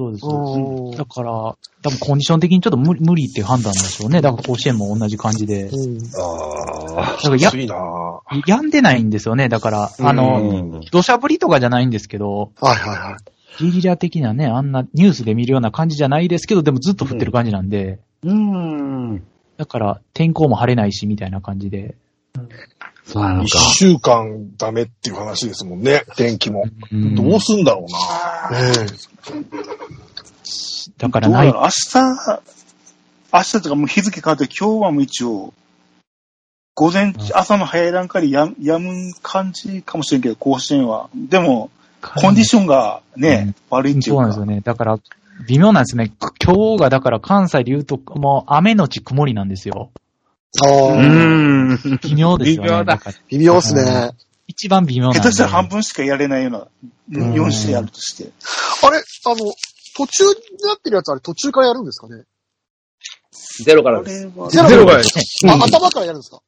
そうです。うんだから、多分コンディション的にちょっと無無理っていう判断でしょうね。だから甲子園も同じ感じで。うんああ、だからやきついな病んでないんですよね。だから、あの、土砂降りとかじゃないんですけど、はいはいはい。ゲリラ的なね、あんなニュースで見るような感じじゃないですけど、でもずっと降ってる感じなんで、うん。だから天候も晴れないし、みたいな感じで。一そうなのか。週間ダメっていう話ですもんね、天気も。うんどうすんだろうな。ねだからないどうだろう明日、明日とかもう日付変わって今日はもう一応、午前、朝の早い段階でややむ感じかもしれんけど、甲子園は。でも、コンディションがね、悪いっていうか。そうなんですよね。だから、微妙なんですね。今日がだから関西で言うと、もう雨のち曇りなんですよ。あうあ、ん。微妙ですよね。微妙だだから微妙っすね。一番微妙な下手したら半分しかやれないような、ん4試合あるとして。あれ？あの、途中になってるやつあれ途中からやるんですかね？ゼロからこです。ゼロからであ、頭からやるんですか？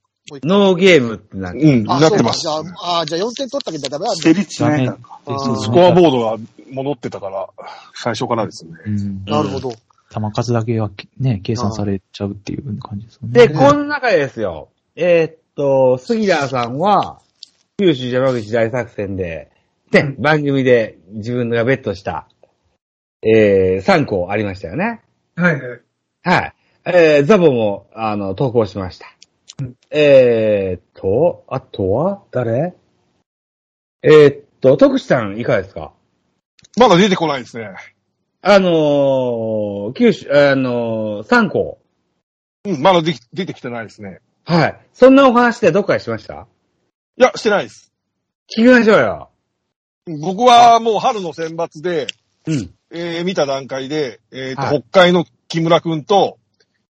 ノーゲームってなる。うん、あ、なってます。そうかじゃあ、あじゃあ4点取ったけどダメなんだ成。立しないからか。あーそうスコアボードが戻ってたから、最初からですね。うん。なるほど。球数だけはね、計算されちゃうっていう感じですよね。で、この中でですよ。えーっと、杉田さんは、九州山口大作戦で、ね、番組で自分がベットした、えー、3個ありましたよね。はいはい。はい。えー、ザボも、あの、投稿しました。えーっと、あとは、誰？えーっと、徳地さんいかがですか？まだ出てこないですね。あのー、九州、あのー、3個。うん、まだでき出てきてないですね。はい。そんなお話でどっかでしました？いや、してないです。聞きましょうよ。僕はもう春の選抜で、うん。えー見た段階で、えーとはい。北海の木村くんと、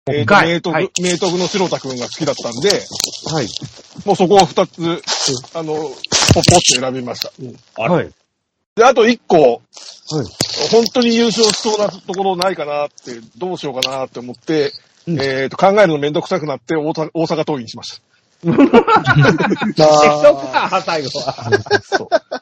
えーと明徳、はい。明徳の白田くんが好きだったんで、はい。もうそこを二つ、あの、ポッポって選びました。うん。はい。で、あと一個、本当に優勝しそうなところないかなって、どうしようかなって思って、うん。えっ、と、考えるのめんどくさくなって大阪、大阪桐蔭にしまし適当か、最後は。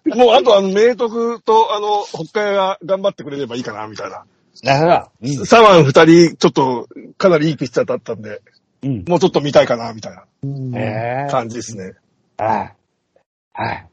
う。もう、あとあの、明徳と、あの、北海が頑張ってくれればいいかな、みたいな。なるほど。サワン二人、ちょっと、かなりいいピッチャーだったんで、うん。もうちょっと見たいかな、みたいうん。なええ感じですね。はい。はい。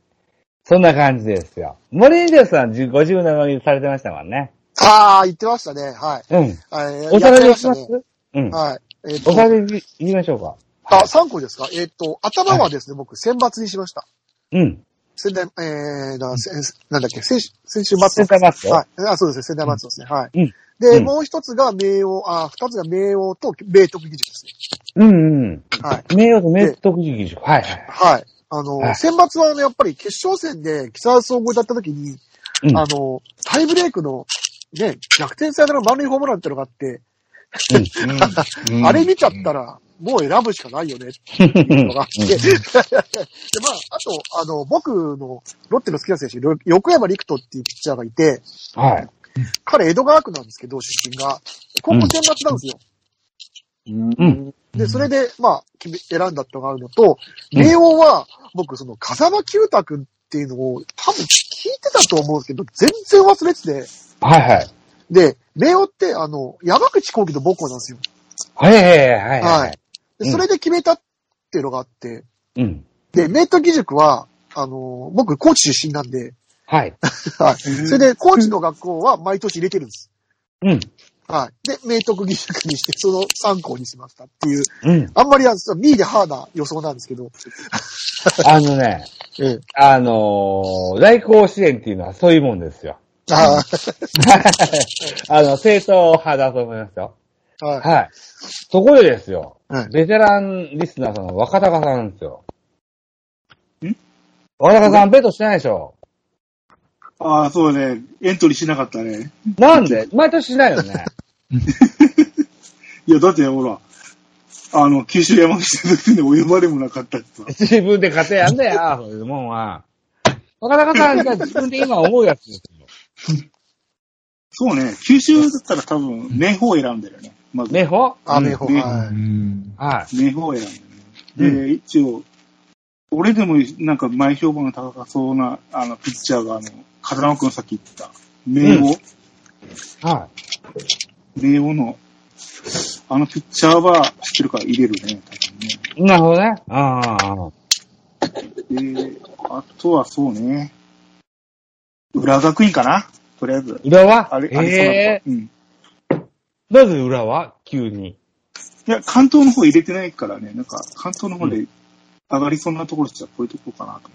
そんな感じですよ。森出さん、じご自分の番組されてましたもんね。ああ、言ってましたね。はい。うん。はいおさらいしましますうん。はい。えっおと、さらい言いましょうか。あ、3個ですか？えっと、頭はですね、僕、選抜にしました。うん。仙台、えー、なんだっけ、先週、先週末センターマットはい。あ、そうですね、仙台松ですね。はい。うんで、うんもう一つが明王、あ、二つが明王と明徳義塾ですね。うんうん。はい。名誉と名徳義塾。はいはい。はい。あの、はい選抜はね、やっぱり決勝戦で、木更津総合だった時に、うんあの、タイブレークの、ね、逆転サヨナラ満塁ホームランってのがあって、あれ見ちゃったら、もう選ぶしかないよねっていうのがあって、で、まあ、あと、あの、僕のロッテの好きな選手、ろ横山陸斗っていうピッチャーがいて、はい。彼江戸川区なんですけど、出身が。高校選抜なんですよ。うん。で、それで、まあ、決め選んだってのがあるのと、明王は、僕、その、風間九太くんっていうのを、多分聞いてたと思うんですけど、全然忘れてて、はいはい。で、明王って、あの、山口幸喜の母校なんですよ。はいはいはいはい。はい。で、うんそれで決めたっていうのがあって、うん。で、明徳義塾は、あの、僕、高知出身なんで、はい。はい。それで、高知の学校は毎年入れてるんです。うん。はい。で、明徳義塾にして、その参考にしましたっていう、うん。あんまりあの、ミーでハーな予想なんですけど、あのね、ええ。あのー、大甲子園っていうのはそういうもんですよ。あ あの、正統派だと思いますよ。あ、はい。はい。そこでですよ、はいベテランリスナーさんの若隆さんですよ。ん？若隆さん、ベットしてないでしょああ、そうね。エントリーしなかったね。なんで？毎年しないよね。いや、だってほら、あの、九州山口の時にお呼ばれもなかったってさ。自分で勝てやんだよ、そういうもんは。若隆さんが自分で今思うやつですよ。そうね。九州だったら多分、明宝を選んだよね。まず。名宝あ、うん明宝、はい。選んだよね。で、一応、俺でもなんか前評判が高そうな、あの、ピッチャーが、あの、風間くんさっき言ってた、明宝、は明王の、あのピッチャーは知ってるから入れるね、多分ね。い。なるほどね。ああ。で、あとはそうね。浦和学院かな？とりあえず。裏は？あれ、あれえそうなうん。えなぜ裏は？急に。いや、関東の方入れてないからね、なんか、関東の方で上がりそうなところじゃこういうとこかなと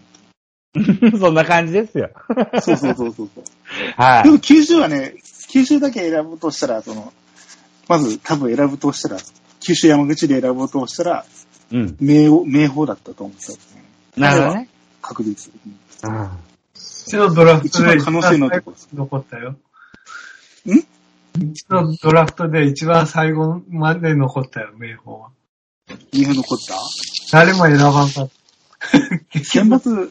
そんな感じですよ。思って。そうそうそうそうそう。はでも九州はね、九州だけ選ぶとしたら、その、まず多分選ぶとしたら、九州山口で選ぶとしたら、い。うん。名王、名宝だったと思うんですよね。なるほどね。確実。うんうん。うちのドラフトで一番可能性のところです。残ったよ。ん？うちのドラフトで一番最後まで残ったよ、名宝は。日本残った？誰も選ばんかった。選抜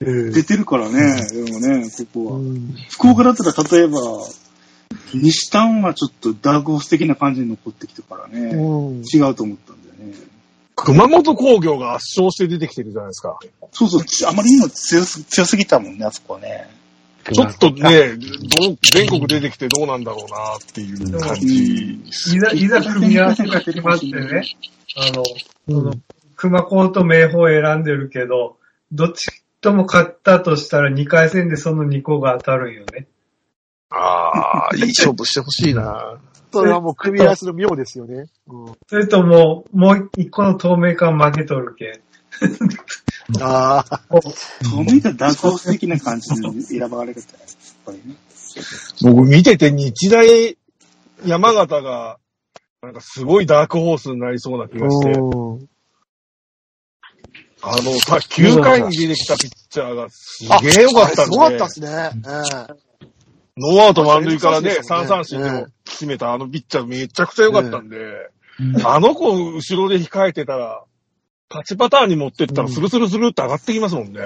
うん出てるからね、でもね、ここは。うん福岡だったら例えば、西丹はちょっとダークホース的な感じに残ってきたからね、うん違うと思ったんだよね。熊本工業が圧勝して出てきてるじゃないですか。そうそう、ちあまりにも強す強すぎたもんね、あそこはね。ちょっとね、どう全国出てきてどうなんだろうなっていう感じ。いざ、いざ組み合わせが決まってね、あの、その、熊高と名宝を選んでるけど、どっちとも勝ったとしたら2回戦でその2個が当たるんよね。ああ、いい勝負してほしいな。それはもう組み合わせの妙ですよね。うんそれとも、もう一個の透明感負けとるけ。ああ、透明感ダー。クホース的な感じに選ばれるから、やっぱりね。僕見てて日大山形が、なんかすごいダークホースになりそうな気がして、うんあのさ、9回に出てきたピッチャーがすげえ良かったんで。すごかったで、すね。ノーアウト満塁からね、3そうですよね三振でも決めたあのピッチャーめちゃくちゃ良かったんで、うん。あの子後ろで控えてたら、勝ちパターンに持ってったらスルスルスルって上がってきますもんね。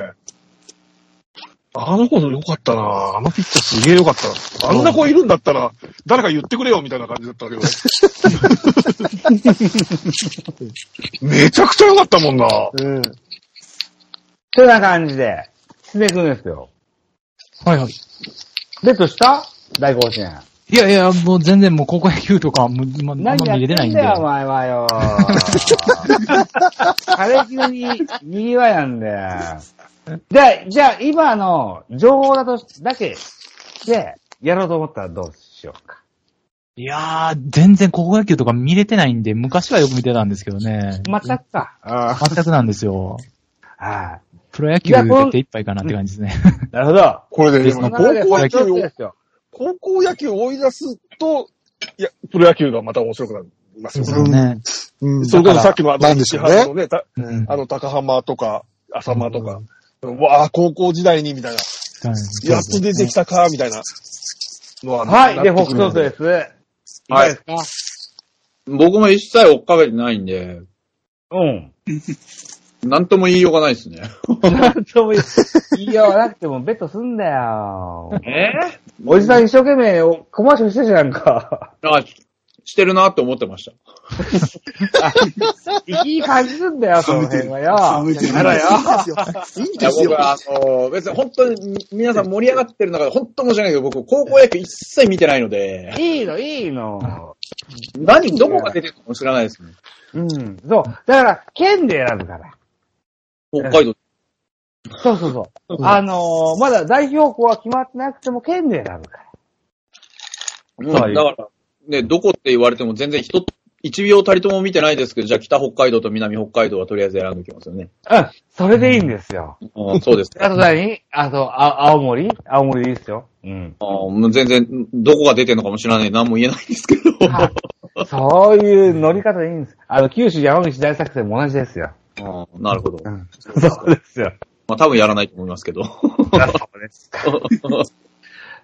あの子良かったなあのピッチャーすげえ良かった。あんな子いるんだったら、誰か言ってくれよみたいな感じだったけど。めちゃくちゃ良かったもんなうん。うん。てな感じで、進めていくんですよ。はいはい。ベットした？大甲子園。いやいや、もう全然もう高校野球とかも、まあんま何や見れてないんで。ってんだよ、お前はよ。枯れ木のに、にぎわいなんだよ。じゃあ、じゃあ、今の情報だと、だけで、やろうと思ったらどうしようか。いやー、全然高校野球とか見れてないんで、昔はよく見てたんですけどね。全くか。あ全くなんですよ。あ。プロ野球いやこんで手一杯かなって感じですね。なるほど。これで、です高ね校野球。高校野球を追い出すと、いや、プロ野球がまた面白くなりますよそうね。うん。それこそさっきのあの、石原のね、たうん。あの、高浜とか、浅間とか、わあ、高校時代に、みたいな、やっと出てきたか、みたいなのは、はい。で、北斗です。い。かがですか？僕も一切追っかけてないんで、うん。なんとも言いようがないですね。なんとも言いようがなくてもベットすんだよ。え？おじさん一生懸命コマーシャルしてたじゃんか。あ、してるなって思ってました。いい感じすんだよ、その辺はよ。冷めてるやだよ。いいんですよ。僕は、あの、別に本当に皆さん盛り上がってる中で本当申し訳ないけど、僕、高校野球一切見てないので、いいの、いいの。何、どこが出てるのかも知らないですね。うん。そう。だから、県で選ぶから。北海道。そうそうそう。あのーまだ代表校は決まってなくても県で選ぶから。うん、はいだから、ね、どこって言われても全然一、一秒たりとも見てないですけど、じゃあ北北海道と南北海道はとりあえず選んでおきますよね。うん。それでいいんですよ。あそうです。あと何？あと、あ、青森？青森でいいですよ。うん。あもう全然、どこが出てるのかも知らない。何も言えないんですけど。はいそういう乗り方でいいんです。あの、九州山口大作戦も同じですよ。あなるほど。そうですよ。まあ多分やらないと思いますけど。そうですか。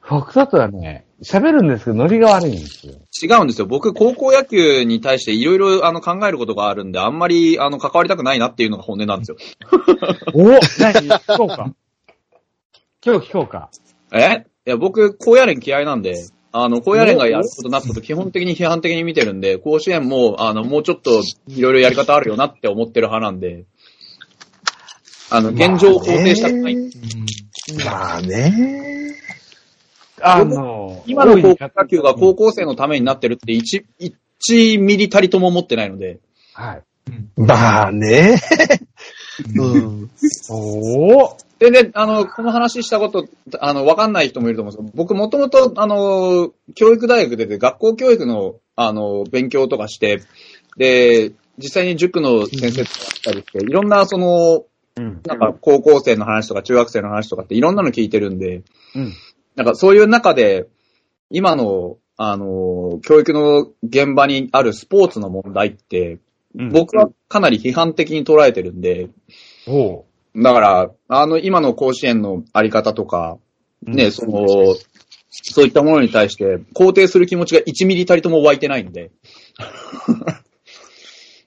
北斗とはね、喋るんですけど、ノリが悪いんですよ。違うんですよ。僕、高校野球に対していろいろあの考えることがあるんで、あんまりあの関わりたくないなっていうのが本音なんですよ。お何？聞こうか。今日聞こうか。え？いや、僕、高野連嫌いなんで、あの、高野連がやることになったと基本的に批判的に見てるんで、甲子園も、あの、もうちょっといろいろやり方あるよなって思ってる派なんで、あの、現状を肯定したくない。まあね。あの、今の高校野球が高校生のためになってるって1、1ミリたりとも思ってないので、はい。まあね。うん。おー。全然、あの、この話したこと、あの、わかんない人もいると思うんですけど、僕もともと、あの、教育大学出て学校教育の、あの、勉強とかして、で、実際に塾の先生とかやったりして、いろんな、その、うん。なんか高校生の話とか中学生の話とかっていろんなの聞いてるんで、うん。なんかそういう中で、今の、あの、教育の現場にあるスポーツの問題って、うん僕はかなり批判的に捉えてるんで、おう。だから、あの、今の甲子園のあり方とか、ね、その、そういったものに対して、肯定する気持ちが1ミリたりとも湧いてないんで。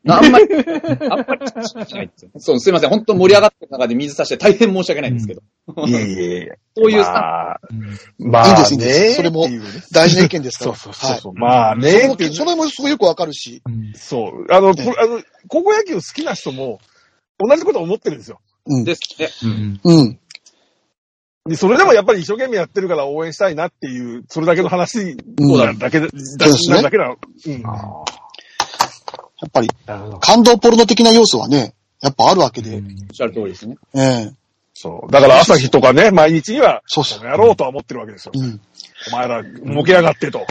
あんまり、あんまりしないんですよ。そう、すいません。本当盛り上がってる中で水差して大変申し訳ないんですけど。いやいやいや。そういうスタまあ、うんまあ、いいんですいいんですねそれも大事な意見ですから。そうそうそうまあねそれもすごいよくわかるし。うんそう。あの、こねれあの、高校野球好きな人も、同じこと思ってるんですよ。うん。ですね。うんうん。で、それでもやっぱり一生懸命やってるから応援したいなっていう、それだけの話うんなだけで、だそうですねなだけなの。うん。やっぱり。感動ポルノ的な要素はね、やっぱあるわけで。おっしゃる通りですね。ええそう。だから朝日とかね、毎日には、そうそうこの野郎とは思ってるわけですよ。うん。お前ら、儲けやがってと。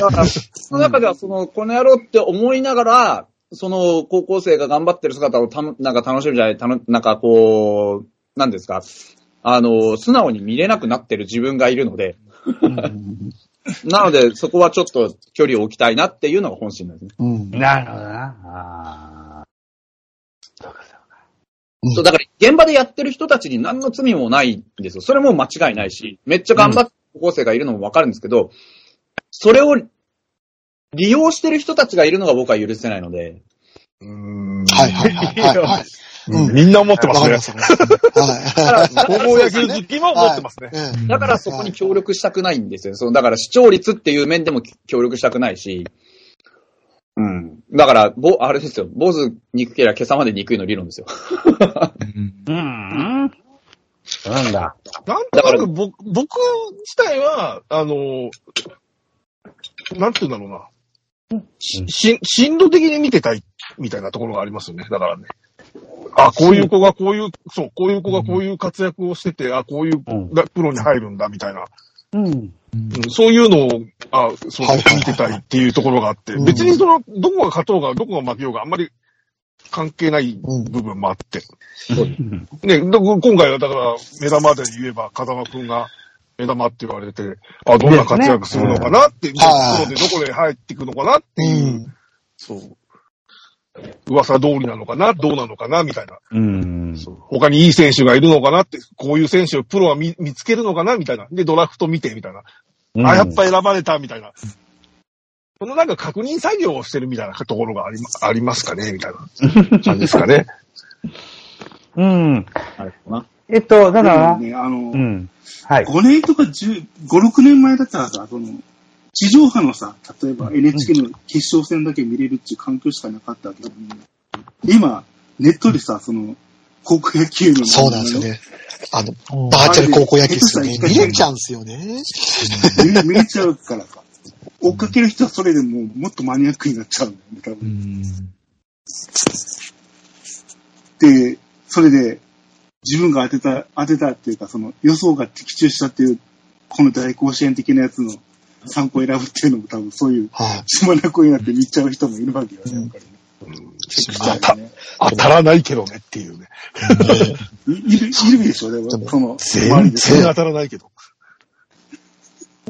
だから、その中では、その、この野郎って思いながら、その、高校生が頑張ってる姿をたの、なんか楽しむじゃない、たの、なんかこう、なんですか、あの、素直に見れなくなってる自分がいるので、なので、そこはちょっと距離を置きたいなっていうのが本心なんですね。うん。なるほどな。あそう、だから、現場でやってる人たちに何の罪もないんですよ。それも間違いないし、めっちゃ頑張ってる高校生がいるのもわかるんですけど、それを利用してる人たちがいるのが僕は許せないので、うんはいはいはいはいはい。うん。みんな思ってますね。わかりま。すわかります。はい。高校野球好きも思ってますね。ええだからそこに協力したくないんですよ。そのだから視聴率っていう面でも協力したくないし、うん。だから、ぼ、あれですよ。坊主憎けりゃ今朝まで憎いの理論ですよ。うん。ーうん。なん。だ。なん。となく僕、僕自体は、あの、なん。て言うん。だろうな。し、し進路的に見てたい、みたいなところがありますよね。だからね。あ、こういう子がこういう、そう、こういう子がこういう活躍をしてて、あ、こういううんがプロに入るんだ、みたいな。うん。うんそういうのを、あ、そう、見てたいっていうところがあって、うん別にその、どこが勝とうが、どこが負けようがあんまり関係ない部分もあって。ね、ど今回はだから、目玉で言えば、風間くんが目玉って言われて、あ、どんな活躍するのかなって、プはいロでどこで入っていくのかなっていう、うん。そう。噂通りなのかなどうなのかなみたいな。うん。そう他にいい選手がいるのかなって、こういう選手をプロは見見つけるのかなみたいな。で、ドラフト見て、みたいな。あ、やっぱ選ばれた、みたいな。このなんか確認作業をしてるみたいなところがありまありますかねみたいな感じですかね。うん。あれかな。えっと、だから、ね、あの、うん。はい。5年とか10、5、6年前だったらさ、その、地上波のさ、例えば NHK の決勝戦だけ見れるっていう環境しかなかったわけど、今、ネットでさ、その、高校野球の、そうなんですよ。ね。あの、おバーチャル高校野球ですよね。見れちゃうんですよね。見れ見れちゃうからさ、追っかける人はそれでもうもっとマニアックになっちゃうんだよね、多う分。んで、それで、自分が当てた、当てたっていうか、その予想が的中したっていう、この大甲子園的なやつの参考を選ぶっていうのも多分そういう、はい。血まなこになって見ちゃう人もいるわけよね、やっぱりね。うよね。当たらないけどねっていうね。いいる、いるでしょ、でも、その、周全然当たらないけど。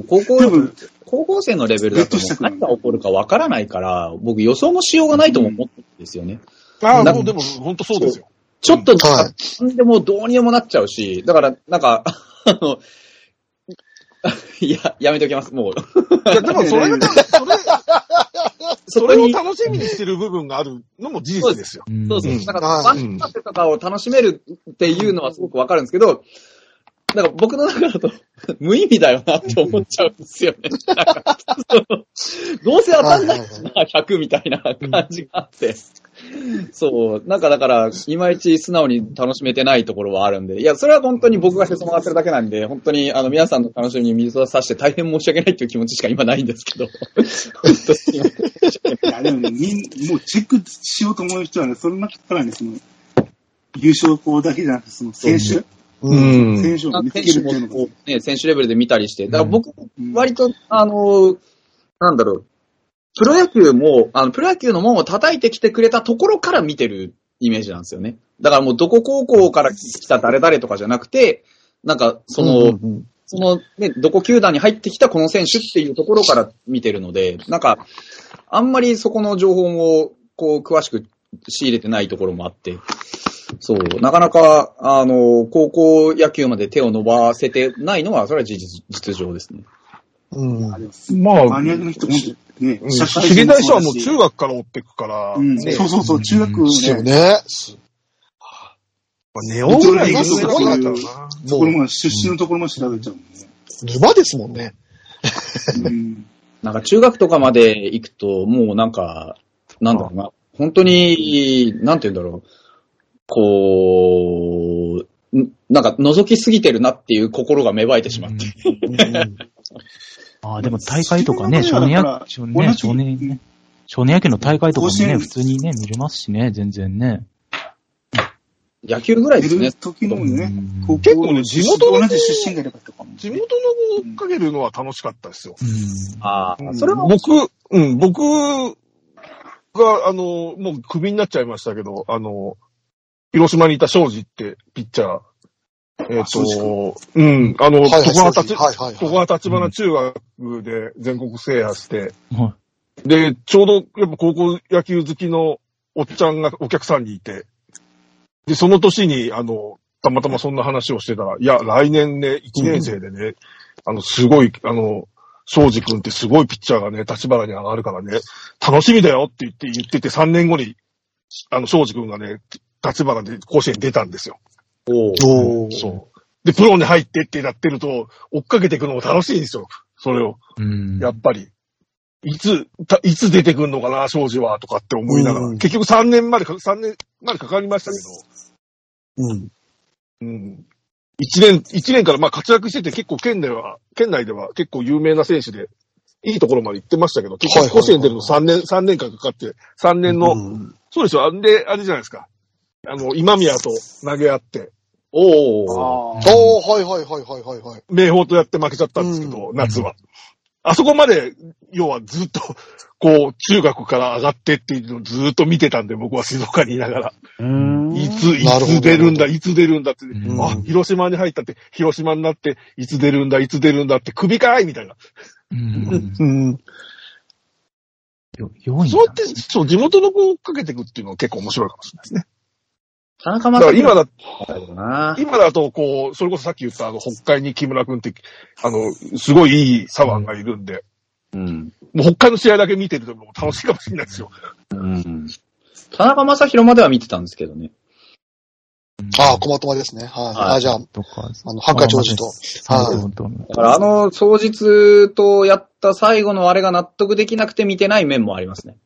高校でも、高校生のレベルだと何が起こるかわからないから、僕予想のしようがないとも思ってるんですよね。ああ、なもうでも本当そうですよ。ちょっと、はなんでもどうにでもなっちゃうし、だから、なんか、あの、いや、やめておきます、もう。いや、でもそれが、それ、それを楽しみにしてる部分があるのも事実ですよ。うんそうそう。うんなんか、はいワンパスとかを楽しめるっていうのはすごくわかるんですけど、だから僕の中だと無意味だよなって思っちゃうんですよね。どうせ当たんないしな、100みたいな感じがあって。そう。なんかだから、いまいち素直に楽しめてないところはあるんで、いや、それは本当に僕がへそ曲がってるだけなんで、本当にあの皆さんの楽しみに水を差して大変申し訳ないっていう気持ちしか今ないんですけど、本当に。いや、でもね、みん、もうチェックしようと思う人はね、その中からね、その、優勝校だけじゃなくて、その選手、うん。選手を見つける選手っていうのがもね、選手レベルで見たりして、だから僕、うん。割と、あの、なんだろう、プロ野球も、あの、プロ野球の門を叩いてきてくれたところから見てるイメージなんですよね。だからもうどこ高校から来た誰々とかじゃなくて、なんか、その、そのね、どこ球団に入ってきたこの選手っていうところから見てるので、なんか、あんまりそこの情報も、こう、詳しく仕入れてないところもあって、そう、なかなか、あの、高校野球まで手を伸ばせてないのは、それは事実、実情ですね。うん。まあ、マニアックの人もね、うん。知りたい人はもう中学から追っていくから、うん、ね。そうそうそう、中学ですよね、ネオぐらいがすごいななったらな。ところまで、出身のところまで調べちゃうもんね。沼ですもんね。うん。なんか中学とかまで行くと、もうなんか、なんだろうな、本当に、なんて言うんだろう、こう、んなんか覗きすぎてるなっていう心が芽生えてしまって。ああ、でも大会とかね、そ少年野少年、少年ね、少年野球の大会とかもね、普通にね、見れますしね、全然ね。野球ぐらいですね。時のね結構ね地元の同じ出身がいればとかも。地元の追っかけるのは楽しかったですよ。うん。ああ、うんそれは、僕、うん、僕が、あの、もうクビになっちゃいましたけど、あの、広島にいた庄司ってピッチャー、えっ、と、うん、あの、はいはい、ここは立ち、はいはいここは立花中学で全国制覇して、はで、ちょうどやっぱ高校野球好きのおっちゃんがお客さんにいて、で、その年に、あの、たまたまそんな話をしてたら、いや、来年ね、1年生でね、あの、すごい、あの、庄司君ってすごいピッチャーがね、立花に上がるからね、楽しみだよって言って、言ってて3年後に、あの、庄司君がね、立花で甲子園に出たんですよ。おうおーそう。で、プロに入ってってなってると、追っかけていくのも楽しいんですよ。それを。うん。やっぱり。いつ、たいつ出てくるのかな、庄司は、とかって思いながら。うん結局3年までか、3年までかかりましたけうん。ど、うん。1年、一年からまあ活躍してて結構県では、県内では結構有名な選手で、いいところまで行ってましたけど、結はいはいはい局甲子園出るの3年、三年間かかって、3年の、うんそうですよ、あんで、あれじゃないですか。あの、今宮と投げ合って、おおあおー、はいはいはいはいはいはい。明豊とやって負けちゃったんですけど、うん夏は。あそこまで、要はずっと、こう、中学から上がってっていうのをずっと見てたんで、僕は静岡にいながら。うんいつ、いなるほどつ出るんだ、いつ出るんだって。うんあ、広島に入ったって、広島になって、いつ出るんだ、いつ出るんだって、首かいみたいな。うん。うん。よ、4位そうやって、そう、地元の子を追っかけていくっていうのは結構面白いかもしれないですね。田中だから今だ。今だと、こう、それこそさっき言った、あの、北海に木村くんって、あの、すごいいい左腕がいるんで、うん。もう北海の試合だけ見てるともう楽しいかもしれないですよ。うん。田中正宏までは見てたんですけどね。ああ、コマトマですね。はい。はいあじゃあ、あの、ハンカチ王子と。はい。だからあの、当日とやった最後のあれが納得できなくて見てない面もありますね。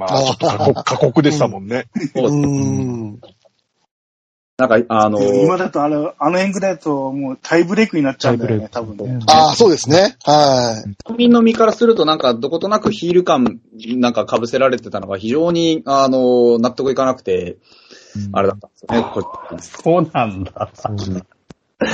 まあ、ちょっと過酷過酷でしたもんね。そうん。なんか、あの、今だとあれ、あの辺ぐらいだともうタイブレイクになっちゃうんだよね、多分ね。ああ、そうですね。はい。国民の身からするとなんかどことなくヒール感なんか被せられてたのが非常に、あの、納得いかなくて、あれだったんですよね。こそうなんだ。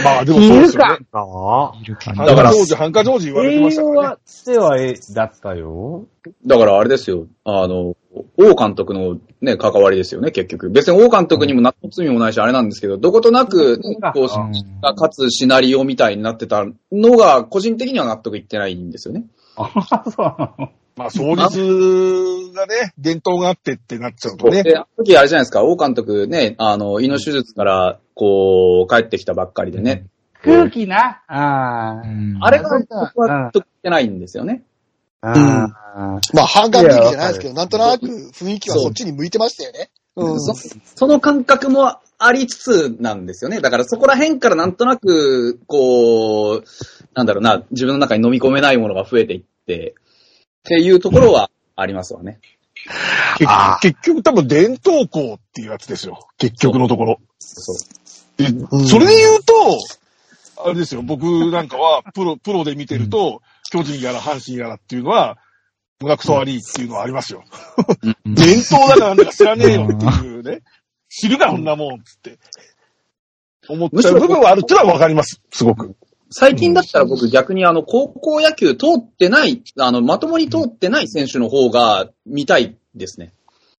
まあ、でもそうですよね。かいるかな。ハンカジョージ、ハンカジョージ言われてましたからね。は、では、え、だったよ。だからあれですよ、あの、王監督のね、関わりですよね、結局。別に王監督にも何の罪もないし、あれなんですけど、どことなく、こう、うんが勝つシナリオみたいになってたのが、個人的には納得いってないんですよね。あ、そうなの。まあ、創立がね、伝統があってってなっちゃうとね。で、あの時あれじゃないですか、王監督ね、あの、胃の手術から、こう、帰ってきたばっかりでね。空気な。あーうんあれが僕は納得いってないんですよね。あー。まあ、半眼的じゃないですけど、なんとなく雰囲気はそっちに向いてましたよね。うん。そその感覚もありつつなんですよね。だからそこら辺からなんとなく、こう、なんだろうな、自分の中に飲み込めないものが増えていって、っていうところはありますわね。結局多分伝統校っていうやつですよ。結局のところ。そう。でうんそれで言うと、あれですよ、僕なんかはプロ、プロで見てると、巨人やら阪神やらっていうのは、胸くそ悪いっていうのはありますよ。うん伝統だからなんだか知らねえよっていうね。知るか、こんなもん、つって。思っちゃう部分はあるっていうのはわかります。すごく。最近だったら僕逆にあの、高校野球通ってない、あの、まともに通ってない選手の方が見たいですね。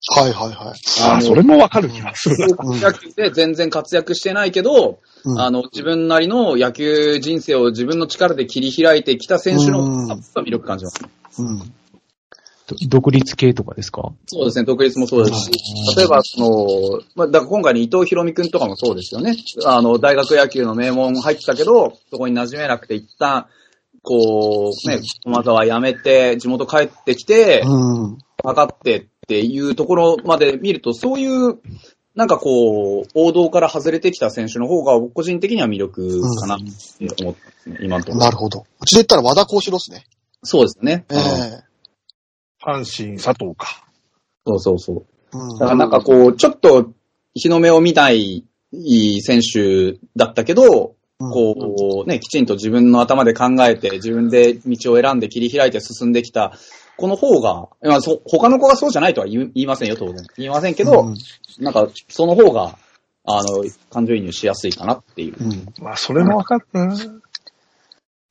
はいはいはい。ああ、それもわかる気がするな。高校野球で全然活躍してないけど、うんあの、自分なりの野球人生を自分の力で切り開いてきた選手の魅力感じます。うん。ど独立系とかですか？そうですね、独立もそうですし、例えば、その、まあ、だから今回の伊藤博美くんとかもそうですよね。あの、大学野球の名門入ってたけど、そこに馴染めなくて一旦、こう、ね、駒沢辞めて、地元帰ってきて、うん。測ってっていうところまで見ると、そういう、なんかこう、王道から外れてきた選手の方が、僕個人的には魅力かなって思ってますね、今のところ。なるほど。うちで言ったら和田幸四郎ですね。そうですね。ええ阪神、佐藤か。そうそうそう。うんだからなんかこう、ちょっと日の目を見ない選手だったけど、うんこうね、きちんと自分の頭で考えて、自分で道を選んで切り開いて進んできた、この方が、まあ、そ他の子がそうじゃないとは言い言いませんよ、当然。言いませんけど、うんなんか、その方が、あの、感情移入しやすいかなっていう。うん。まあ、それもわかるな。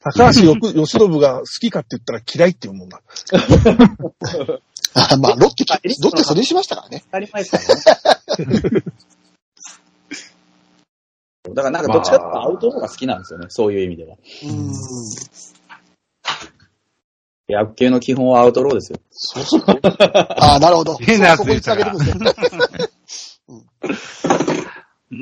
高橋よく由伸が好きかって言ったら嫌いっていうもんだ。あ まあ、ロッテまあ、ロッテそれにしましたからね。当たり前ですからね。だからなんかどっちかっていうとアウトローが好きなんですよね、そういう意味では。うん。野球の基本はアウトローですよ。そうそう。ああ、なるほど。変なやつそこに繋げてくんですね。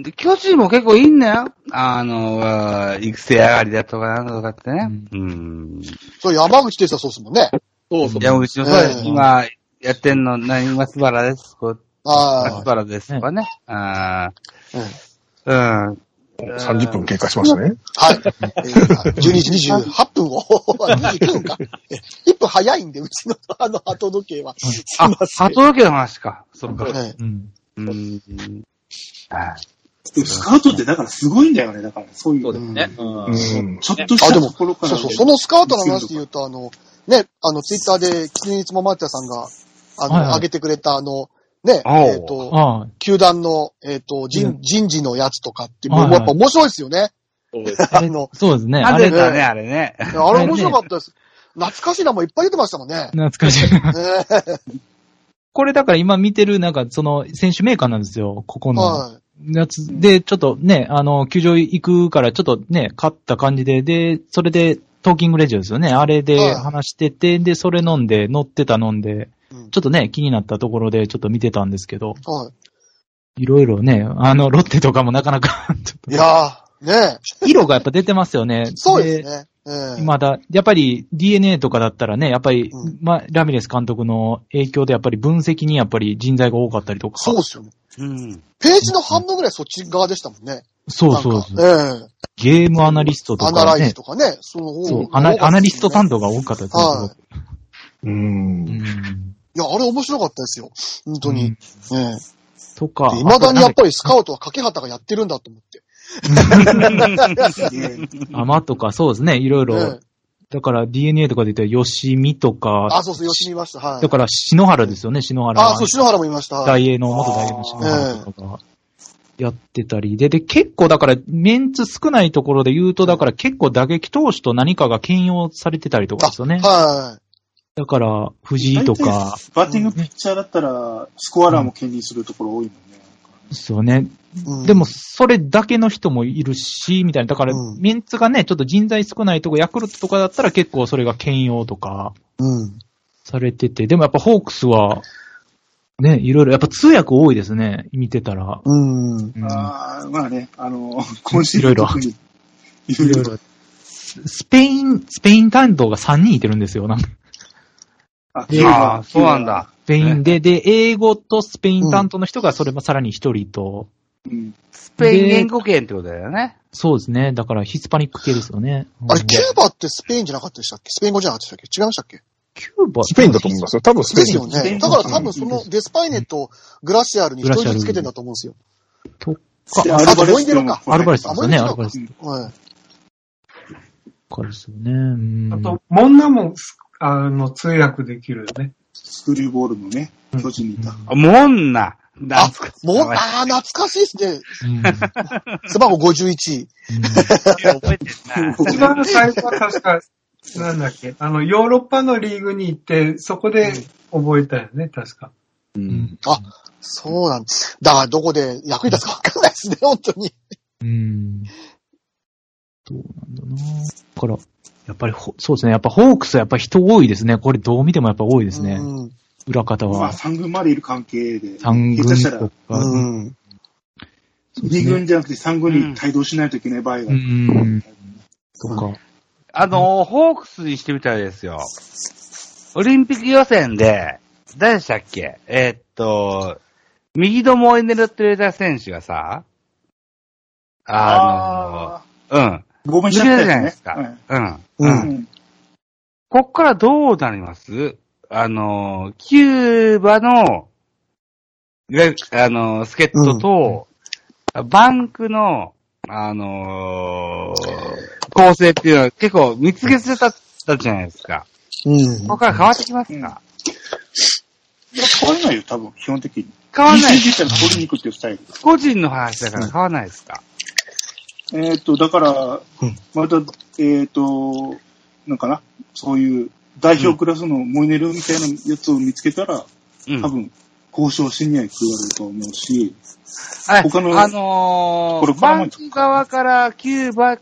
で巨人も結構いいんだよ。あの、育成上がりだとかなんとかってね。うん。そう、山口哲也そうですもんね。そうそう。山口のそうです、ええ今、やってんの、何、松原です。こう松ああ。原ですとかね。あうんあ。うん。30分経過しましたね。はい。えー12時28分を、29分か。え1分早いんで、うちのあの後時計は。すいあま、せん。後時計の話か。そうか。えうん。うん。はいスカウトってだからすごいんだよね、だから。そういう。そうですね。うんうん。ちょっとしたあでもところからね。そうそう、そのスカウトの話で言うと、あの、ね、あの、ツイッターで、キツネいつもマッチャさんが、あの、はいはい上げてくれた、あの、ね、えっ、と、ああ、球団の、えっ、と、う人、人事のやつとかって、もうやっぱ面白いですよね。そうです。あの、そうですね。ああれ、れだね、あれね。あれ面白かったです。懐かしいなもいっぱい出てましたもんね。懐かしい。ねこれだから今見てる、なんか、その、選手メーカーなんですよ。ここのはやつで、ちょっとね、あの、球場行くから、ちょっとね、勝った感じで、で、それで、トーキングレジオですよね。あれはいで話してて、で、それ飲んで、乗ってた飲んで、うんちょっとね、気になったところで、ちょっと見てたんですけど、い。はいろいろね、あの、ロッテとかもなかなか ちょっい。いやー、ねと、色がやっぱ出てますよね。そうですね。ええまだ、やっぱり DNA とかだったらね、やっぱり、うんまあ、ラミレス監督の影響でやっぱり分析にやっぱり人材が多かったりとか。そうですよね。うん。ページの半分ぐらいそっち側でしたもんね。そうそうそうかえゲームアナリストえとかねアナライズ。とかね。その方そうがアナ、アナリスト担当。当が多かったですね、はいう。うんん。いや、あれ面白かったですよ。本当に。うんえとか。え。未だにやっぱりスカウトは掛畑がやってるんだと思って。アマとか、そうですね、いろいろ。ええだから DNA とかで言ったら、吉見とか、あ、そうそう、吉見ました。はいだ。から篠原ですよね、篠原。あ、そう、篠原もいました。はい大英の、元大英の篠原とかがやってたり。で、で、結構だから、メンツ少ないところで言うと、だから結構打撃投手と何かが兼用されてたりとかですよね。はだから、藤井とか、バッティングピッチャーだったら、スコアラーも兼任するところ多いもんね。そうね。い。うんでも、、それだけの人もいるし、みたいな。だから、うんメンツがね、ちょっと人材少ないとこ、ヤクルトとかだったら結構それが兼用とかうん。されてて、でもやっぱホークスは、ね、いろいろ、やっぱ通訳多いですね、見てたら。うん。うんああ、まあね、あの、今週いろいろいろいろ。スペイン、スペイン担当が3人いてるんですよ、なんか。あああ、そうなんだ。ペインで、で、英語とスペイン担当の人がそれもさらに一人と、うん。スペイン言語圏ってことだよね。そうですね。だからヒスパニック系ですよね。あれ、うんキューバってスペインじゃなかったでしたっけ？スペイン語じゃなかったでしたっけ？違いましたっけ？キューバスペインだと思いますよ。多分スペインですよね。だから多分そのデスパイネとグラシアルに一人ずつつけてんだと思うんですよ。とでああとモイネロかアルバレスですよね、あアルバレスはい。かですよね。うんあと、モンナも、あの、通訳できるよね。スクリューボールのね、巨人にいた。あモンナ。あ懐かしああ、懐かしいですね。うん背番号51。覚えてんな。一番最初は確か、なんだっけ、あの、ヨーロッパのリーグに行って、そこで覚えたよね、確か。う。うんんあ、そうなんです。だからどこで役に立つかわかんないですね、本当に。うん。どうなんだなだから、やっぱりほ、そうですね。やっぱホークスはやっぱ人多いですね。これどう見てもやっぱ多いですね。うん。裏方まあ、は。三軍までいる関係で。三軍下手したらと、か。うん。二軍じゃなくて三軍に帯同しないといけない場合が。うん。とか。あの、ホークスにしてみたらですよ。オリンピック予選で、誰でしたっけ？えーっと、右のモイネルって言われた選手がさ、あの、うん。あ、ごめんなさい、じゃないですかはいうん。う。うんん。こっからどうなります？あの、キューバの、があの、助っ人と、バンクの、あのー構成っていうのは結構見つけてたったじゃないですか。うんここから変わってきますか、いや、変わらないよ、多分、基本的に。変わらない。個人の話だから変わらないですか、えっ、と、だからうん、また、えっ、と、なんかな、そういう代表クラスのモイネルみたいなやつを見つけたら、うん。多分、交渉しには加わると思うし、あ他のあのー、バンク側からキューバ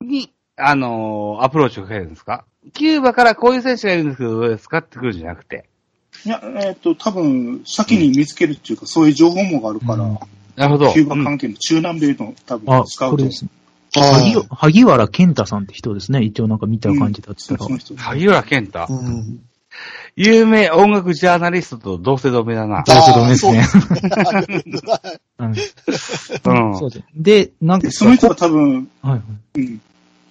に、あのー、アプローチをかけるんですか？キューバからこういう選手がいるんですけど、どうですか？ってくるんじゃなくて。いや、えっ、と、多分、先に見つけるっていうか、そういう情報網があるから、うんなるほど。キューバ関係の中南米の多あ分、スカ、ウトこれで。すね。あ萩萩原健太さんって人ですね。一応なんか見た感じだったら。そその人。萩原健太？うん。有名音楽ジャーナリストと同姓同名だな。同姓同名ですね。です。で、なんか、でその人が多分、はいはい。うん、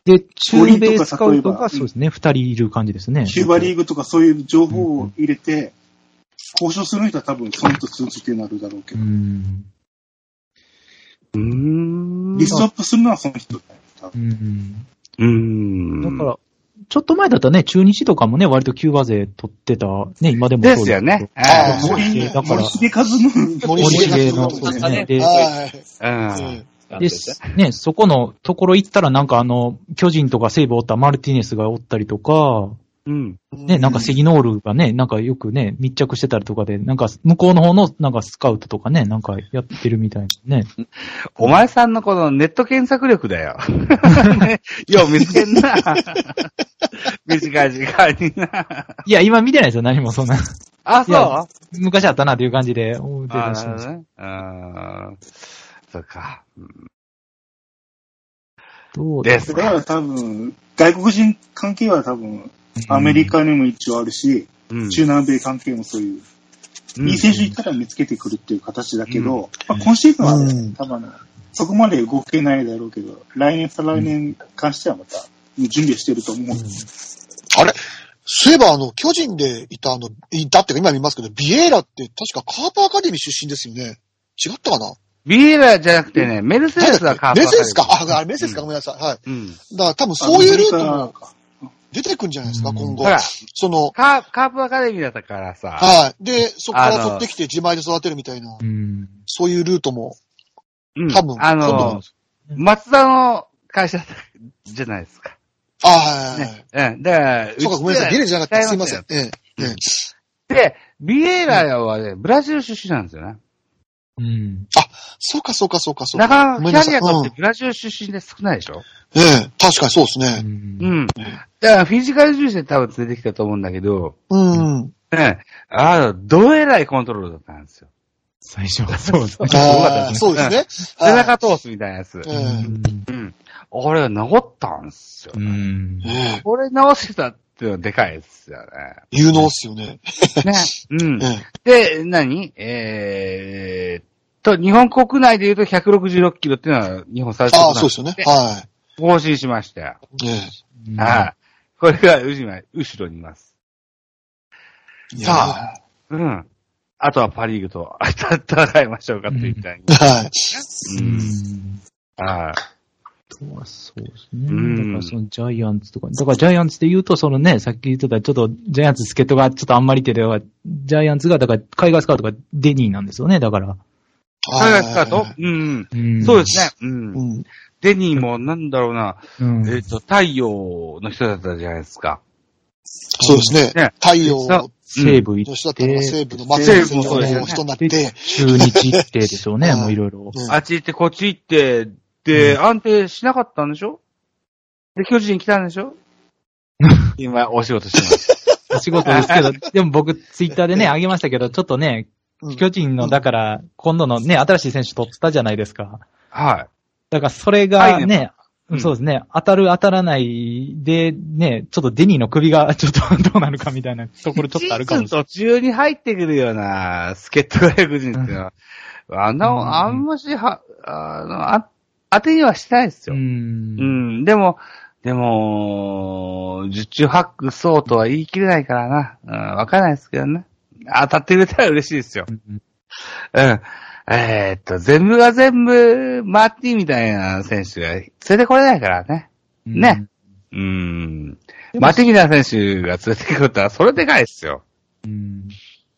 で、中米スカウトがそうですね、二人いる感じですね。キューバリーグとかそういう情報を入れて、交渉する人は多分その人通じてなるだろうけうど、ん。うーん。リストアップするのはその人だよ多分うん。うーん。だから、ちょっと前だったらね、中日とかもね、割とキューバ勢取ってた、ね、今でもそうですよね。ああそう森だから森秀和の、森森重重の、そうですね。で。で、ね、そこのところ行ったらなんかあの、巨人とか西武おったマルティネスがおったりとか、うん。ね、なんかセギノールがね、なんかよくね、密着してたりとかで、なんか向こうの方のなんかスカウトとかね、なんかやってるみたいなね。お前さんのこのネット検索力だよ。ねよう見つけんな。短い時間にな。いや、今見てないですよ、何もそんな。あ、そう？昔あったなっていう感じで思ってあたします。なるほどね。うん。そうか。どうですだから多分、外国人関係は多分、アメリカにも一応あるし、うん。中南米関係もそういう、うん。いい選手いたら見つけてくるっていう形だけど、まあ、今シーズンは多分、そこまで動けないだろうけど、来年、再来年に関してはまた、準備してると思う。あれ？そういえば、あの、巨人でいた、あの、いたっていうか今見ますけど、ビエーラって確かカープアカデミー出身ですよね。違ったかな？ビエラじゃなくてね、メルセデスがカープメルセデスか。あ、あれメルセデスか、うんごめんなさい。はい。うん。だから多分そういうルートも出てくんじゃないですか、うん今後ほ。ら、その、カーカープアカデミーだったからさ、はい。で、そこから取ってきて自前で育てるみたいな、うん。そういうルートも、うん多分あの、松田の会社じゃないですか。あはいはいはい。ね。うん。だから、そうか、ごめんなさい。ビエーラじゃなかった。すいません。ええ。ええで、ビエラはね、ブラジル出身なんですよね。うん。そうか、そうか、そうか、そうなか。かなかキャリアとってうんブラジル出身で少ないでしょ？ええ、確かにそうですう。ね。うんん。だからフィジカル重視で多分連れてきたと思うんだけど、うん。うん。あの、どえらいコントロールだったんですよ。最初はそうですね。ああ、そうですね。背はい中通すみたいなやつ。ええうん。あれが治ったんですよ。うん。ええこれ治してたっっていうのはでかいですよね。有能っすよね。ね。うん。えで、何？えーっと、日本国内で言うと166キロっていうのは日本最えああ、そうですよね。は更新しましたよ。い。えうんはい。これが後ろに後ろにいます。えさあ。うん。あとはパリーグと 戦いましょうかって言ったらいい。はい。う。うんん。はい。あとはそうですね。うんだからそのジャイアンツとか、だからジャイアンツで言うと、そのね、さっき言ってた、ちょっとジャイアンツ助っ人がちょっとあんまりってでは、ジャイアンツが、だから海外スカウトがデニーなんですよね、だから。海外スカート？うん。うんそうですね。うんう。ん。デニーもなんだろうな、うん。えっと、太陽の人だったじゃないですか。そうですね。ね太陽の西武行っ人だったのがて、西武の松井西武もそうですよねの人になって、で、中日行ってでしょうね、うんもういろいろ。うんあっち行ってこっち行って、で、安定しなかったんでしょ？で、巨人来たんでしょ？今、お仕事してます。お仕事ですけど、でも僕ツイッターでね、あげましたけど、ちょっとね、うん。巨人の、だから、今度のね、新しい選手取ったじゃないですか。はい。だからそれはいがね、うん。そうですね、当たる当たらないで、ね、ちょっとデニーの首がちょっとどうなるかみたいな。ところちょっとあるかもしれない。途中に入ってくるような、助っ人外国人っていうのは、あうん。の、あんましは、あの、あ、当てにはしたいですう。よ。うんん。でも、でも、十中八九そうとは言い切れないからな。うん、わかんないですけどね。当たってくれたら嬉しいですよ。うんうん。えーっと、全部が全部、マーティンみたいな選手が連れてこれないからね。ね。うん。マーティンみたいな選手が連れてくるったら、それでかいですよ。うん。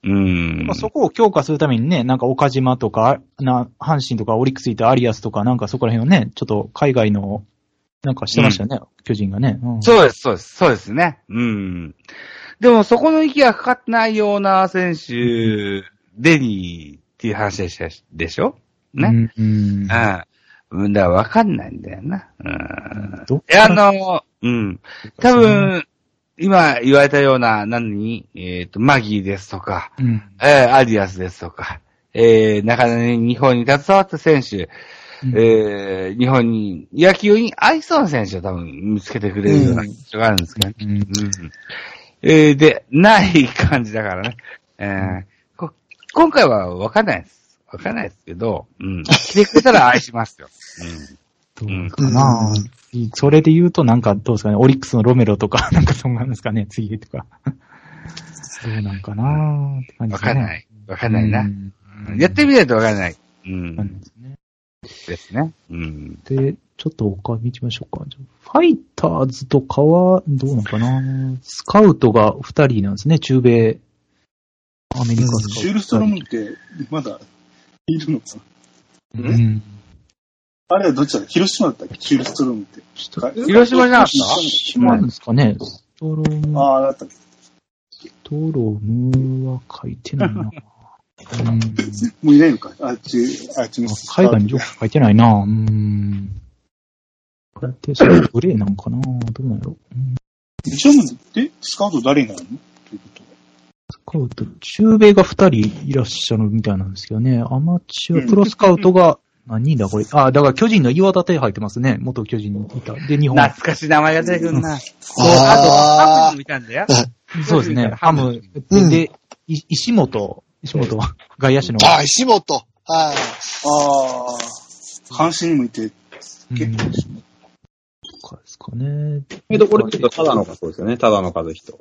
うん。まあ、そこを強化するためにね、なんか岡島とか、な、阪神とかオリックスいたアリアスとか、なんかそこら辺をね、ちょっと海外の、なんかしてましたよね、巨人がね。うんそうです、そうです、そうですね。うん。でも、そこの息がかかってないような選手、デニーっていう話でしたでしょ？ね。うん。うん。うん。うん。だからわかんないんだよな。うん。どっいや、あの、うん。多分、今言われたような、何？に、えっ、と、マギーですとか、うん。えーアディアスですとか、えー、中に日本に携わった選手、うんえー、日本に、野球に合いそうな選手を多分見つけてくれるような人があるんですけどね。うんうん。えー、で、ない感じだからね。えーこ今回はわかんないです。わかんないですけど、うん。来てくれたら愛しますよ。どうかな、それで言うとなんかどうですかね、オリックスのロメロとか、なんかそんなんですかね、次とか。どうなんかなってうん。わ感じですね。かんない。わかんないな。うんやってみないとわかんない。うんないん。ですね。ですね。うん。で、ちょっと他見てみましょうか。ファイターズとかは、どうなのかなスカウトが二人なんですね、中米。アメリカスカウト。シュールストロムって、まだ、いるのかなうん。あれはどっちだ？っけ広島だったっけ？シュールストロムって。広島じゃなかった？島なんですかね。ストロム、ああ、だったっけストロムは書いてないな。うん、もういないのか？あっち、あっちの。海外に情報書いてないな。うん。これって、それグレーなんかな？どうなんやろ？うん一応、で、スカウト誰になるの？ということスカウト、中米が二人いらっしゃるみたいなんですけどね。アマチュア、プロスカウトが、何人だこれ？あ、だから巨人の岩立入ってますね。元巨人にいた。で、日本。懐かしい名前が出てくるな。そう、あと、ハムも見たんだよ。そうですね。ハム。うんで、い石本、石本、外野手の。ああ、石本。はい。ああ、阪神にもいて、うん結構、とかですかね。えっと、これちょっとただの数ですよね。ただの数人。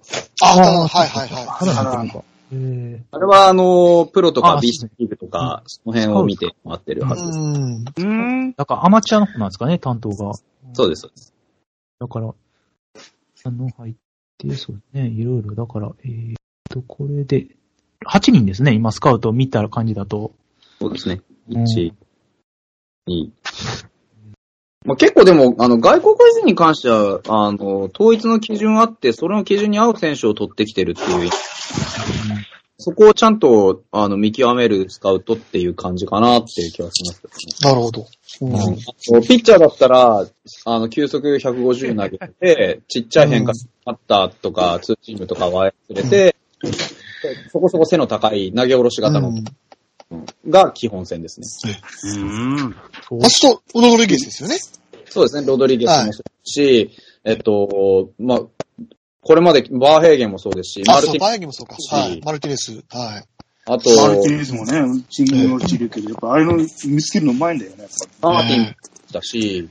ああ、はいはいはい。肌のなんか。えーあれは、あの、プロとかあ B リーグとか、その辺を見て回ってるはずです。うん。うん。だからアマチュアの方なんですかね、担当が。そうです、そうです。だから、あの、入って、そうですね、いろいろ、だから、えーっと、これで、8人ですね、今、スカウトを見た感じだと。そうですね。うん1、2。まあ、結構でも、あの、外国人に関しては、あの、統一の基準あって、それの基準に合う選手を取ってきてるっていう、そこをちゃんと、あの、見極めるスカウトっていう感じかなっていう気はしますね。なるほど。うんピッチャーだったら、あの、球速150投げて、ちっちゃい変化あったとか、ツーチームとかは操れて、そこそこ背の高い投げ下ろし型の、うんが基本戦ですね。うん。そうあと、オドロリゲスですよね。そうですね、ロドリゲスもそうですし、えっと、まあ、これまでバーヘーゲンもそうですし、マルティバイアギもそうか。しはい。マルティネス。はい。あと、マルティネスもね、チームのチーるけど、やっぱああいうの見つけるのうまいんだよね、やっぱマーティンだし、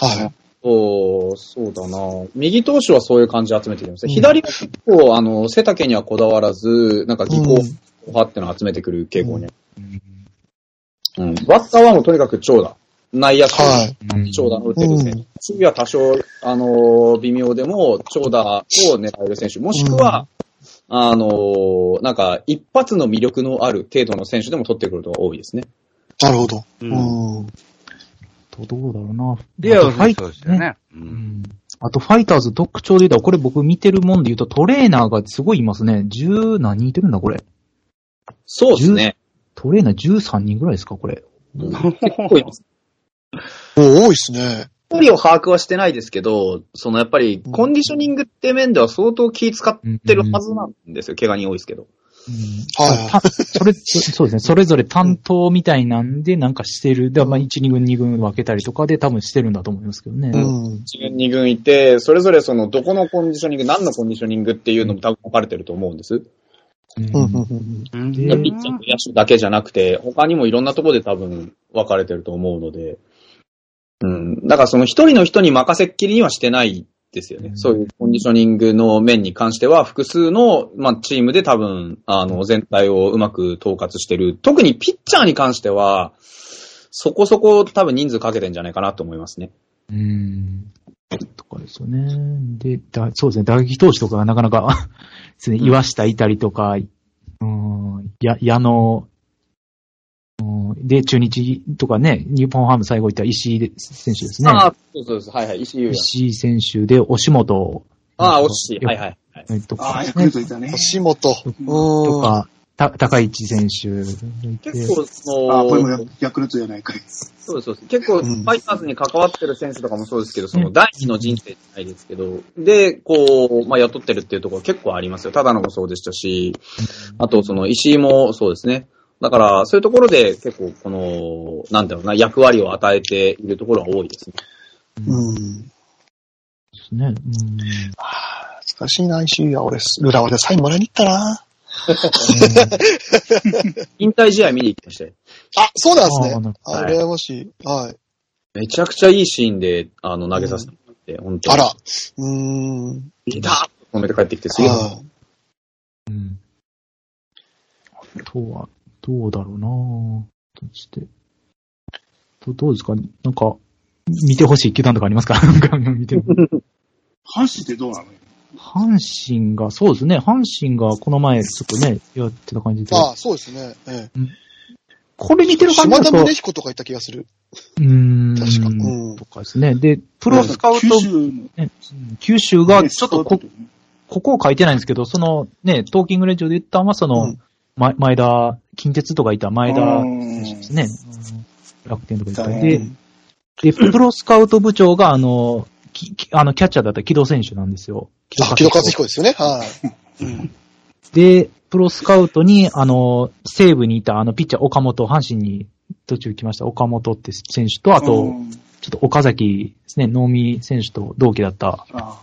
はい。そう、そうだな右投手はそういう感じで集めてきますね。うん左は結構、あの、背丈にはこだわらず、なんか技巧うん派っていうのを集めてくる傾向に。うんうん。バッターはもうとにかく長打。内野手、はい。長打の打てる選手。うん守備は多少、あのー微妙でも、長打を狙える選手。もしくは、あのーなんか、一発の魅力のある程度の選手でも取ってくることが多いですね。なるほど。う。うんん。とどうだろうな。レアはあとファイそうですよね。う。うんんあと、ファイターズ特徴で言ったら、これ僕見てるもんで言うと、トレーナーがすごいいますね。十何人いてるんだ、これ。そうですね。トレーナー13人ぐらいですか、これ。結構います。お多いっすね。距離を把握はしてないですけど、そのやっぱりコンディショニングって面では相当気使ってるはずなんですよ。怪我人多いですけど。うんはいたそれ、そうですね。それぞれ担当みたいなんで、なんかしてる。で、まあ、1、2軍、2軍分けたりとかで多分してるんだと思いますけどね。うん。1軍、2軍いて、それぞれそのどこのコンディショニング、何のコンディショニングっていうのも多分分かれてると思うんです。うんうん。うん。うんうんでピッチャーと野手だけじゃなくて、他にもいろんなところで多分分かれてると思うので、うん。だからその一人の人に任せっきりにはしてないですよね。うんそういうコンディショニングの面に関しては、複数の、まあ、チームで多分、あの、全体をうまく統括してる。特にピッチャーに関しては、そこそこ多分人数かけてんじゃないかなと思いますね。うん。とかですよね。で、だそうですね。打撃投手とかがなかなか ですね、岩下いたりとか、うん、や、矢野、うんで、中日とかね、日本ハム最後いった石井選手ですね。ああ、そうそうです。はいはい。石井。石井選手で、押本。ああ、惜しい。はいはい。はいえっとああ、ヤクねルトいたね。橋本。とうん。か、た、高市選手。結構、そああ、これものヤ、ヤクルトじゃないかい。そうです、そうです。結構、うんファイターズに関わってる選手とかもそうですけど、その第二の人生じゃないですけど、で、こう、まあ、雇ってるっていうところ結構ありますよ。ただのもそうでしたし、あと、その、石井もそうですね。だから、そういうところで結構、この、なんだろうな、役割を与えているところが多いですね。うん。ですね。うん難しいな、石井は俺、浦和でサインもらいに行ったな。引退試合見に行きましたよ。あ、そうなんですねあ羨ましい。はい。めちゃくちゃいいシーンで、あの、投げさせてもらって、本当に。あら。うーん。いたーって止めて帰ってきて、すげえ。はうん。あとは、どうだろうなとして。どどうですか？なんか、見てほしい球団とかありますか？見て阪神ってどうなの？阪神が、そうですね。阪神がこの前、ちょっとね、やってた感じでい。。あそうですね。ええ。これ見てる感じ島だと、田宗彦とかいた気がする。うーん。確か。うん。とかですね。で、プロスカウト、九州が、ねちょっとこここを書いてないんですけど、そのね、トーキングレンジオで言ったのは、その、うんま前田、近鉄とかいた前田うん選手ですね。うん楽天とかいた。で、で、プロスカウト部長が、あの、ききあの、キャッチャーだった木戸選手なんですよ。あ、木戸和彦ですよね。はい。うん。で、プロスカウトに、あの、西武にいたあのピッチャー岡本、阪神に途中来ました岡本って選手と、あと、うんちょっと岡崎ですね、能見選手と同期だったあ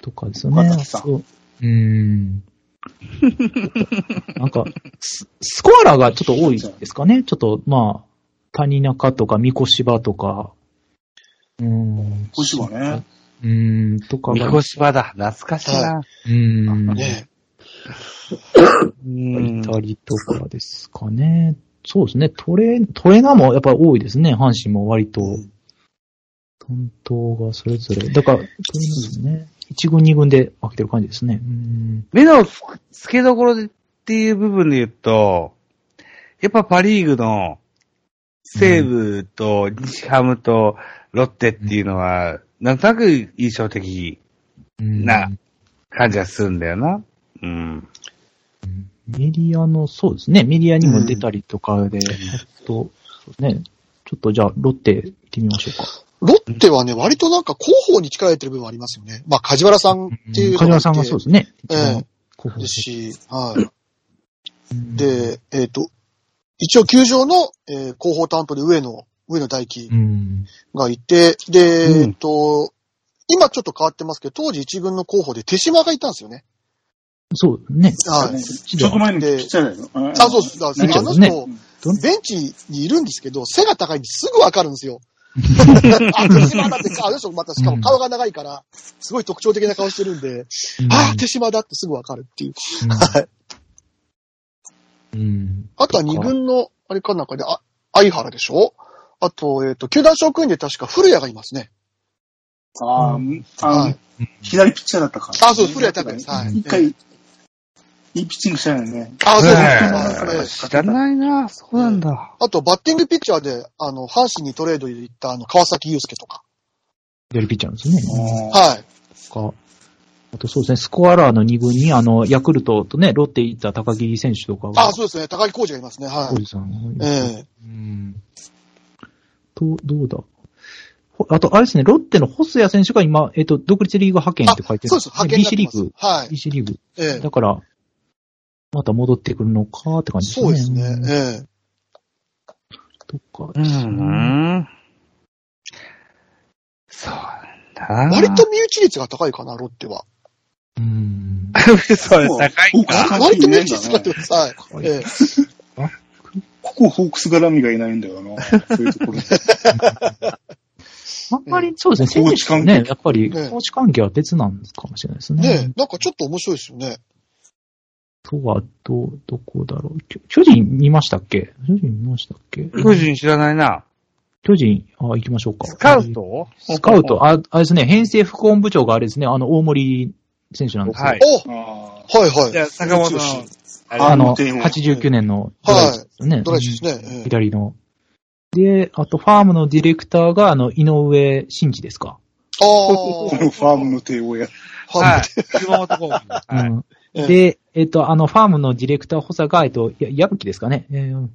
とかですよね。岡崎さんそううーん。なんか、ススコアラーがちょっと多いですかね？ちょっと、まあ、谷中とか三越芝とか、うーん。小芝ね。うーん、とかが。三越芝だ。懐かしいな。うーん。ねうんいたりとかですかね。そうですね。トレ、トレーナーもやっぱり多いですね。阪神も割と。担当がそれぞれ。だから、トレーナーですね。1軍2軍で分けてる感じですね。うーん。目の付けどころでっていう部分で言うと、やっぱパリーグの西武と日ハムとロッテっていうのは、なんとなく印象的うんな感じがするんだよな。うん。メディアの、そうですね。メディアにも出たりとかで、うですね。ちょっとじゃあ、ロッテ行ってみましょうか。ロッテはね、割となんか広報に力入れてる部分はありますよね。まあ、梶原さんっていうの梶原さんがそうですね。ええ一番候補ですしはい。うん、で、えっ、と、一応球場の、えー広報担当で上野、上野大輝うん。がいて、で、うんえっ、と、今ちょっと変わってますけど、当時一軍の候補で手島がいたんですよね。そうね。はい。ちょっと前にピッチャーだよ。ああ、そうです。あの人、ベンチにいるんですけど、背が高いんですぐわかるんですよ。あ、手島だって、あの人またしかも顔が長いから、すごい特徴的な顔してるんで、あ、手島だってすぐわかるっていう。はい。うん。あとは二軍の、あれかなんかで、あ、相原でしょ？あと、えっ、と、球団職員で確か古谷がいますね。あーあのはい。左ピッチャーだったか。あ、そう、古谷拓也です。はい。一回、いいピッチングしたよね。あ、そう、ねはいはい知らないな、そうなんだ。あと、バッティングピッチャーで、あの、阪神にトレードで行った、あの、川崎祐介とか。左ピッチャーですね。はい。か。あとそうですね、スコアラーの2軍に、あの、ヤクルトとね、ロッテ行った高木選手とかが。あ、そうですね。高木浩二がいますね。はい。浩二さん。ええうん。と、どうだほあと、あれですね、ロッテの細谷選手が今、えっと、独立リーグ派遣って書いてる。そうです。派遣にな BC ってますリーグ。。はい。BC リーグ。ええだから、また戻ってくるのかって感じですね。そうですね。ええとか。うん。そうなんだ。割と身内率が高いかな、ロッテは。うん。それ高いか。割と身内率が高いです。はい。ええここホークス絡みがいないんだよな。そういうところ。あんまりそうですね、選手とね、やっぱり、ねコーチ関係は別なんかもしれないですね。ねえ、なんかちょっと面白いですよね。とは、ど、どこだろう。巨巨人見ましたっけ？巨人見ましたっけ？巨人知らないな。巨人、あ、行きましょうか。スカウト？スカウト、あ、あれですね、編成副本部長があれですね、あの、大森選手なんですよ。はい。おあはいはい。じゃあ、坂本の、あの、あの89年のドライチですよね。ドライチですね。ええ左の。で、あと、ファームのディレクターが、あの、井上真司ですか？ああ。こ のファームの帝王や。は。はい熊本工業。はい。で、えっと、あの、ファームのディレクター補佐が、えっと、や、矢吹ですかね。えー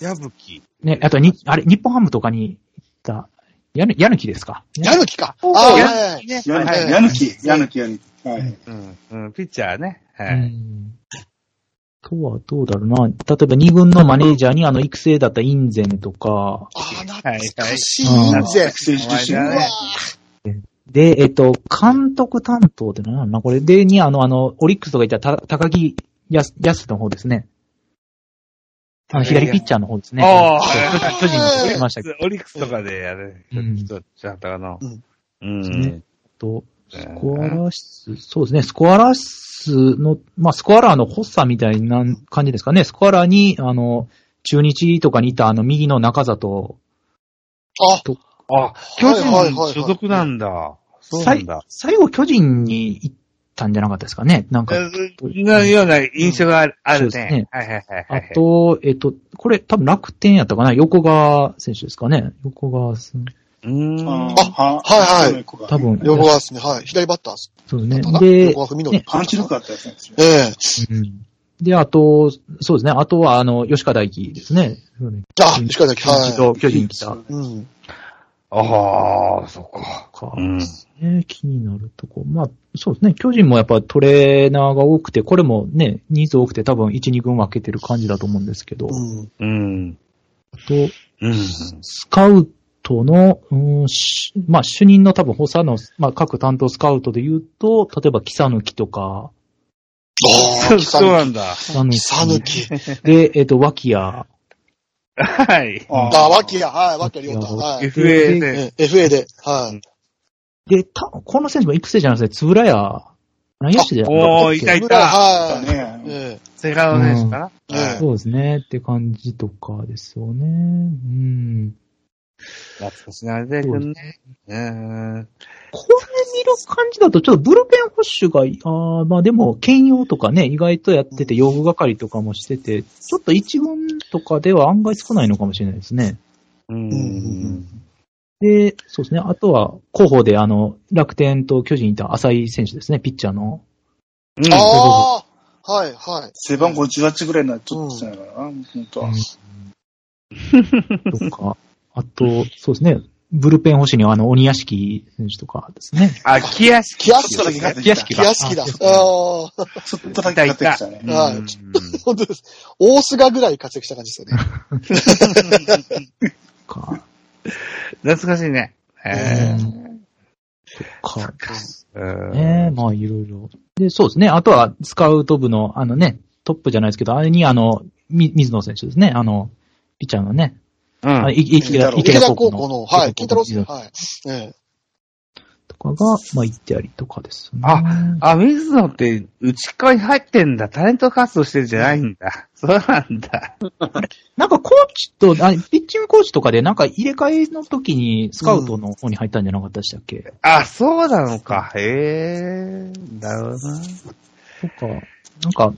矢吹。ね、あと、に、あれ、日本ハムとかに行った、やぬ、やぬきですか。い。やぬきか。ああ。やぬはいやぬき、やぬきやぬき。はい。うん。うん。ピッチャーね。はうい。んとはどうだろうな。例えば二軍のマネージャーにあの育成だったインゼンとか、ああ、懐はいかしいはい印税。選手出身うわお前ねで、えっと、監督担当って何なのな？これで、にあの、あの、オリックスとかいったた高木やす、やすの方ですね。あの、左ピッチャーの方ですね。ああ巨人に取りましたけど。オリックスとかでやるうん人ちゃったかな。うんうん。ねと、スコアラー室、そうですね、スコアラー室の、まあ、スコアラーの発作みたいな感じですかね。スコアラーに、あの、中日とかにいたあの、右の中里、あ、あ、巨はいはいはいはい人所属なんだ。そうな最んだ。最後巨人に行ったんじゃなかったですかね。なんか、なような印象があるあるそうですねね。はいはいはいはあい。と、えっと、これ多分楽天やったかな？横川選手ですかね。横川さん。うーん。ああはいはい多分横川ですね。はい。左バッターです。そうねで横、川。パンチ力あったですよ。ええ。うんで、あと、そうですね。あとは、あの、吉川大輝ですね。あ、石川崎、一度は巨人来たい。うん。ああ、そっか。か。うん。ね、気になるとこ。まあ、そうですね。巨人もやっぱトレーナーが多くて、これもね、ニーズ多くて多分1、2軍分けてる感じだと思うんですけど、うん。うん。と、うん。スカウトの、うんしまあ、主任の多分補佐の、まあ、各担当スカウトで言うと、例えば、キサヌキとか、ああ、そうなんだ。キサヌキ。で、えっ、と、脇屋。はい。ああ、脇屋、はい、脇屋亮太。はい。FA で。ええ FA で、はい。で、たこの選手も育成じゃないですね。つぶらや。何やしてじゃなおー、いたいた。はい。ねえセカンド選手かな？ええそうですね。って感じとかですよね。うん。懐かしな出てくんね。うん。これ見る感じだと、ちょっとブルペン保守が、あーまあでも、兼用とかね、意外とやってて、用具係とかもしてて、ちょっと一軍とかでは案外少ないのかもしれないですね。うん。で、そうですね。あとは、候補で、あの、楽天と巨人いた浅井選手ですね、ピッチャーの。うんああ、はい、はい。背番号18ぐらいになっちゃったんやからな、本当は。とか、あと、そうですね。ブルペン保守には、あの、鬼屋敷選手とかですね。あ、キヤシキヤスキだけ？が、キヤスキキヤスキだ。ああ、ちょっとだけ買ってきたね。はいうん本当です。大菅ぐらい活躍した感じですよね。か。懐かしいね。えうか。うんねまあいろいろ。で、そうですね。あとは、スカウト部の、あのね、トップじゃないですけど、あれにあの、み水野選手ですね。あの、ピッチャーのね。うんあいい池田池田高校の、はい、金太郎水野はい。ええとかが、まあ行ってありとかですね。ああ、水野って、内側に入ってんだ。タレント活動してるんじゃないんだ。そうなんだ。なんかコーチと、あピッチングコーチとかで、なんか入れ替えの時にスカウトの方に入ったんじゃなかったでしたっけ、あ、そうなのか。へえ。なるほどな。とか、なんか、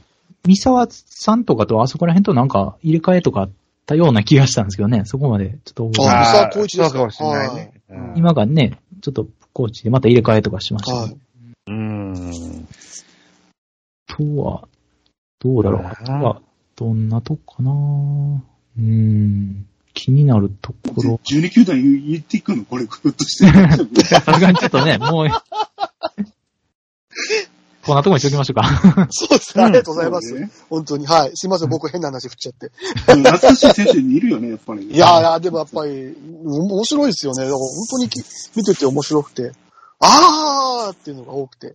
三沢さんとかとあそこら辺となんか入れ替えとかあったような気がしたんですけどね、そこまでちょっと覚えてないあ三沢光一ですかもしれないね。うん今がね、ちょっとコーチでまた入れ替えとかしましたけど、はい。うん。あとは、どうだろう。うんあとは、どんなとこかなうーん、気になるところ。12球団言言っていくの？これ、ぐっとして。さすがにちょっとね、もう、こんなとこにしておきましょうか。そうですね。ありがとうございます。本当に。はい。すいません。僕変な話振っちゃって。懐かしい選手いるよね、やっぱり。いやいや、でもやっぱり、お面白いですよね。だから本当にき見てて面白くて、あーっていうのが多くて。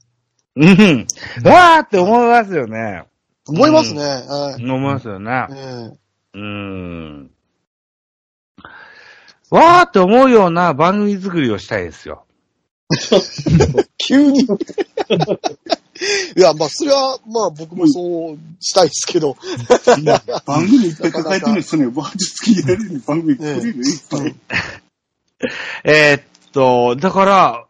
うん。わーって思いますよね。思いますね。はい。思いますよね。えうん。わーって思うような番組作りをしたいですよ。え 急に。いや、まあ、それは、まあ、僕もそうしたいですけど。番組いっぱい抱えてるのに、その話付き合える番組るよ、いっぱい。えーっと、だから、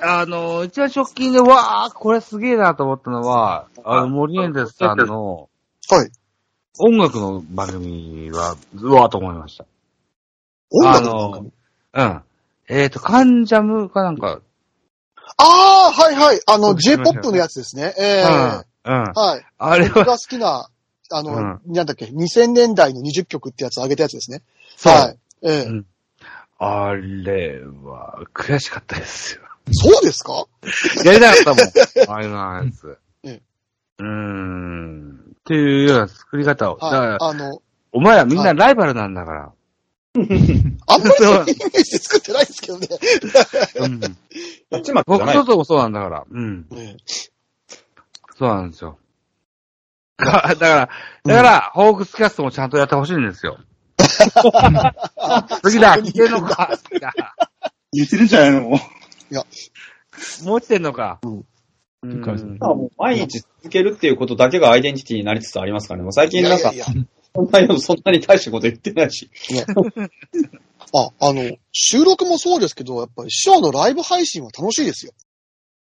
あの、一番直近で、わー、これすげえなと思ったのは、あの、森エンデスさんのはい。音楽の番組は、うわーと思いました。音あ楽の番組？うん。えーっと、カンジャムかなんか、ああ、はいはい。あの、J-POP のやつですね。ええうん。うん。はい。あれは、僕が好きな、あの、うんなんだっけ、2000年代の20曲ってやつ上げたやつですね。そうはい。ええうんあれは、悔しかったですよ。そうですか？やりたかったもん。ああいうのやつ。ええうーん。っていうような作り方を。だからはい。、あの、お前らみんなライバルなんだから。あんまりそういうイメージで作ってないですけどね。うん。ちま僕と。ともそうなんだから。うん。ええそうなんですよ。だから、だから、だからホークスキャストもちゃんとやってほしいんですよ。次だ、来てんのか。次だ言ってるんじゃないのもう来てんのか。うんうんかもう毎日続けるっていうことだけがアイデンティティになりつつありますからね。もう最近なんかそんなよそんなに大したこと言ってないし。あ、あの、収録もそうですけど、やっぱり師匠のライブ配信は楽しいですよ。